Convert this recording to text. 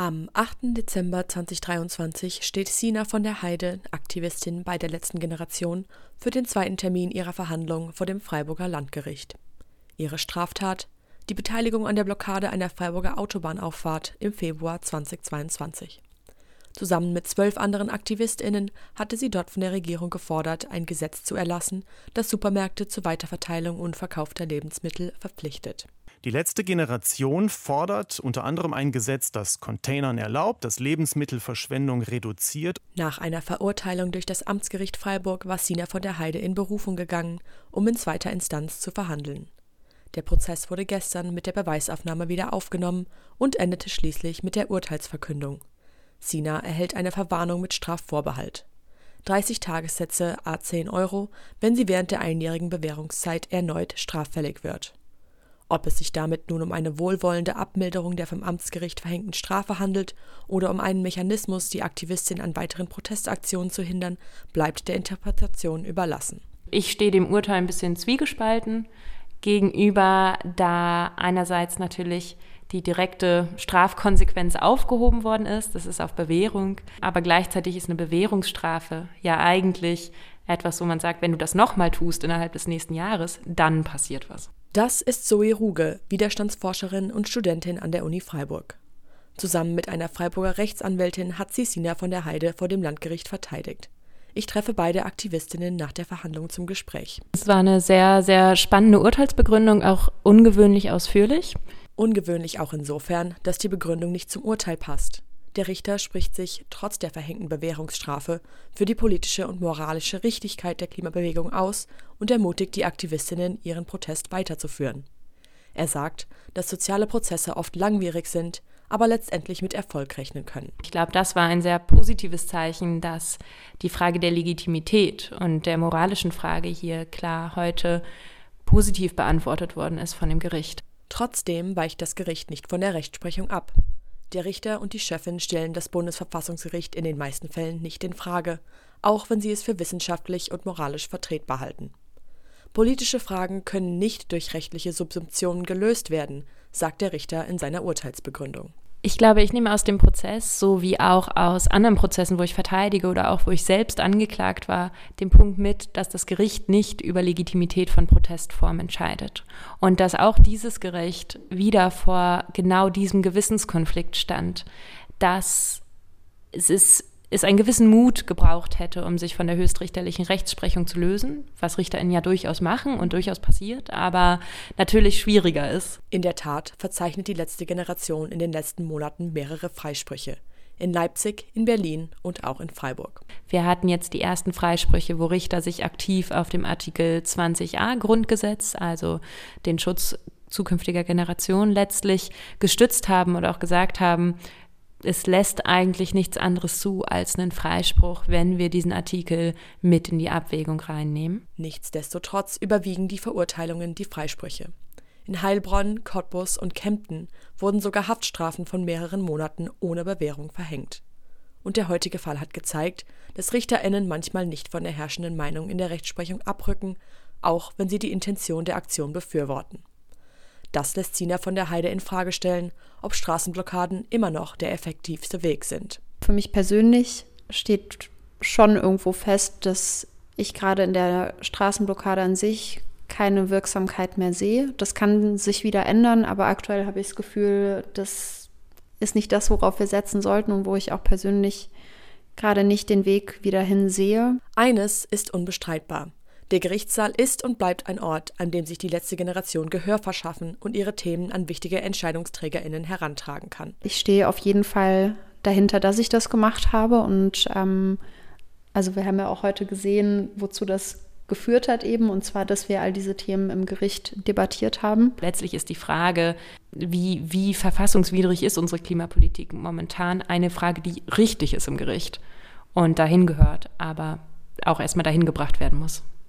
Am 8. Dezember 2023 steht Sina von der Heide, Aktivistin bei der letzten Generation, für den zweiten Termin ihrer Verhandlung vor dem Freiburger Landgericht. Ihre Straftat? Die Beteiligung an der Blockade einer Freiburger Autobahnauffahrt im Februar 2022. Zusammen mit zwölf anderen AktivistInnen hatte sie dort von der Regierung gefordert, ein Gesetz zu erlassen, das Supermärkte zur Weiterverteilung unverkaufter Lebensmittel verpflichtet. Die letzte Generation fordert unter anderem ein Gesetz, das Containern erlaubt, das Lebensmittelverschwendung reduziert. Nach einer Verurteilung durch das Amtsgericht Freiburg war Sina von der Heide in Berufung gegangen, um in zweiter Instanz zu verhandeln. Der Prozess wurde gestern mit der Beweisaufnahme wieder aufgenommen und endete schließlich mit der Urteilsverkündung. Sina erhält eine Verwarnung mit Strafvorbehalt. 30 Tagessätze a 10 Euro, wenn sie während der einjährigen Bewährungszeit erneut straffällig wird. Ob es sich damit nun um eine wohlwollende Abmilderung der vom Amtsgericht verhängten Strafe handelt oder um einen Mechanismus, die Aktivistin an weiteren Protestaktionen zu hindern, bleibt der Interpretation überlassen. Ich stehe dem Urteil ein bisschen zwiegespalten gegenüber, da einerseits natürlich die direkte Strafkonsequenz aufgehoben worden ist, das ist auf Bewährung, aber gleichzeitig ist eine Bewährungsstrafe ja eigentlich etwas, wo man sagt, wenn du das nochmal tust innerhalb des nächsten Jahres, dann passiert was. Das ist Zoe Ruge, Widerstandsforscherin und Studentin an der Uni Freiburg. Zusammen mit einer Freiburger Rechtsanwältin hat sie Sina von der Heide vor dem Landgericht verteidigt. Ich treffe beide Aktivistinnen nach der Verhandlung zum Gespräch. Es war eine sehr, sehr spannende Urteilsbegründung, auch ungewöhnlich ausführlich. Ungewöhnlich auch insofern, dass die Begründung nicht zum Urteil passt. Der Richter spricht sich, trotz der verhängten Bewährungsstrafe, für die politische und moralische Richtigkeit der Klimabewegung aus und ermutigt die Aktivistinnen, ihren Protest weiterzuführen. Er sagt, dass soziale Prozesse oft langwierig sind, aber letztendlich mit Erfolg rechnen können. Ich glaube, das war ein sehr positives Zeichen, dass die Frage der Legitimität und der moralischen Frage hier klar heute positiv beantwortet worden ist von dem Gericht. Trotzdem weicht das Gericht nicht von der Rechtsprechung ab. Der Richter und die Chefin stellen das Bundesverfassungsgericht in den meisten Fällen nicht in Frage, auch wenn sie es für wissenschaftlich und moralisch vertretbar halten. Politische Fragen können nicht durch rechtliche Subsumptionen gelöst werden, sagt der Richter in seiner Urteilsbegründung. Ich glaube, ich nehme aus dem Prozess, so wie auch aus anderen Prozessen, wo ich verteidige oder auch wo ich selbst angeklagt war, den Punkt mit, dass das Gericht nicht über Legitimität von Protestformen entscheidet. Und dass auch dieses Gericht wieder vor genau diesem Gewissenskonflikt stand, dass es ist es einen gewissen Mut gebraucht hätte, um sich von der höchstrichterlichen Rechtsprechung zu lösen, was RichterInnen ja durchaus machen und durchaus passiert, aber natürlich schwieriger ist. In der Tat verzeichnet die letzte Generation in den letzten Monaten mehrere Freisprüche. In Leipzig, in Berlin und auch in Freiburg. Wir hatten jetzt die ersten Freisprüche, wo Richter sich aktiv auf dem Artikel 20a Grundgesetz, also den Schutz zukünftiger Generationen letztlich gestützt haben und auch gesagt haben, es lässt eigentlich nichts anderes zu als einen Freispruch, wenn wir diesen Artikel mit in die Abwägung reinnehmen. Nichtsdestotrotz überwiegen die Verurteilungen die Freisprüche. In Heilbronn, Cottbus und Kempten wurden sogar Haftstrafen von mehreren Monaten ohne Bewährung verhängt. Und der heutige Fall hat gezeigt, dass RichterInnen manchmal nicht von der herrschenden Meinung in der Rechtsprechung abrücken, auch wenn sie die Intention der Aktion befürworten. Das lässt Sina von der Heide in Frage stellen, ob Straßenblockaden immer noch der effektivste Weg sind. Für mich persönlich steht schon irgendwo fest, dass ich gerade in der Straßenblockade an sich keine Wirksamkeit mehr sehe. Das kann sich wieder ändern, aber aktuell habe ich das Gefühl, das ist nicht das, worauf wir setzen sollten und wo ich auch persönlich gerade nicht den Weg wieder hin sehe. Eines ist unbestreitbar. Der Gerichtssaal ist und bleibt ein Ort, an dem sich die letzte Generation Gehör verschaffen und ihre Themen an wichtige Entscheidungsträgerinnen herantragen kann. Ich stehe auf jeden Fall dahinter, dass ich das gemacht habe. Und ähm, also wir haben ja auch heute gesehen, wozu das geführt hat eben, und zwar, dass wir all diese Themen im Gericht debattiert haben. Letztlich ist die Frage, wie, wie verfassungswidrig ist unsere Klimapolitik momentan, eine Frage, die richtig ist im Gericht und dahin gehört, aber auch erstmal dahin gebracht werden muss.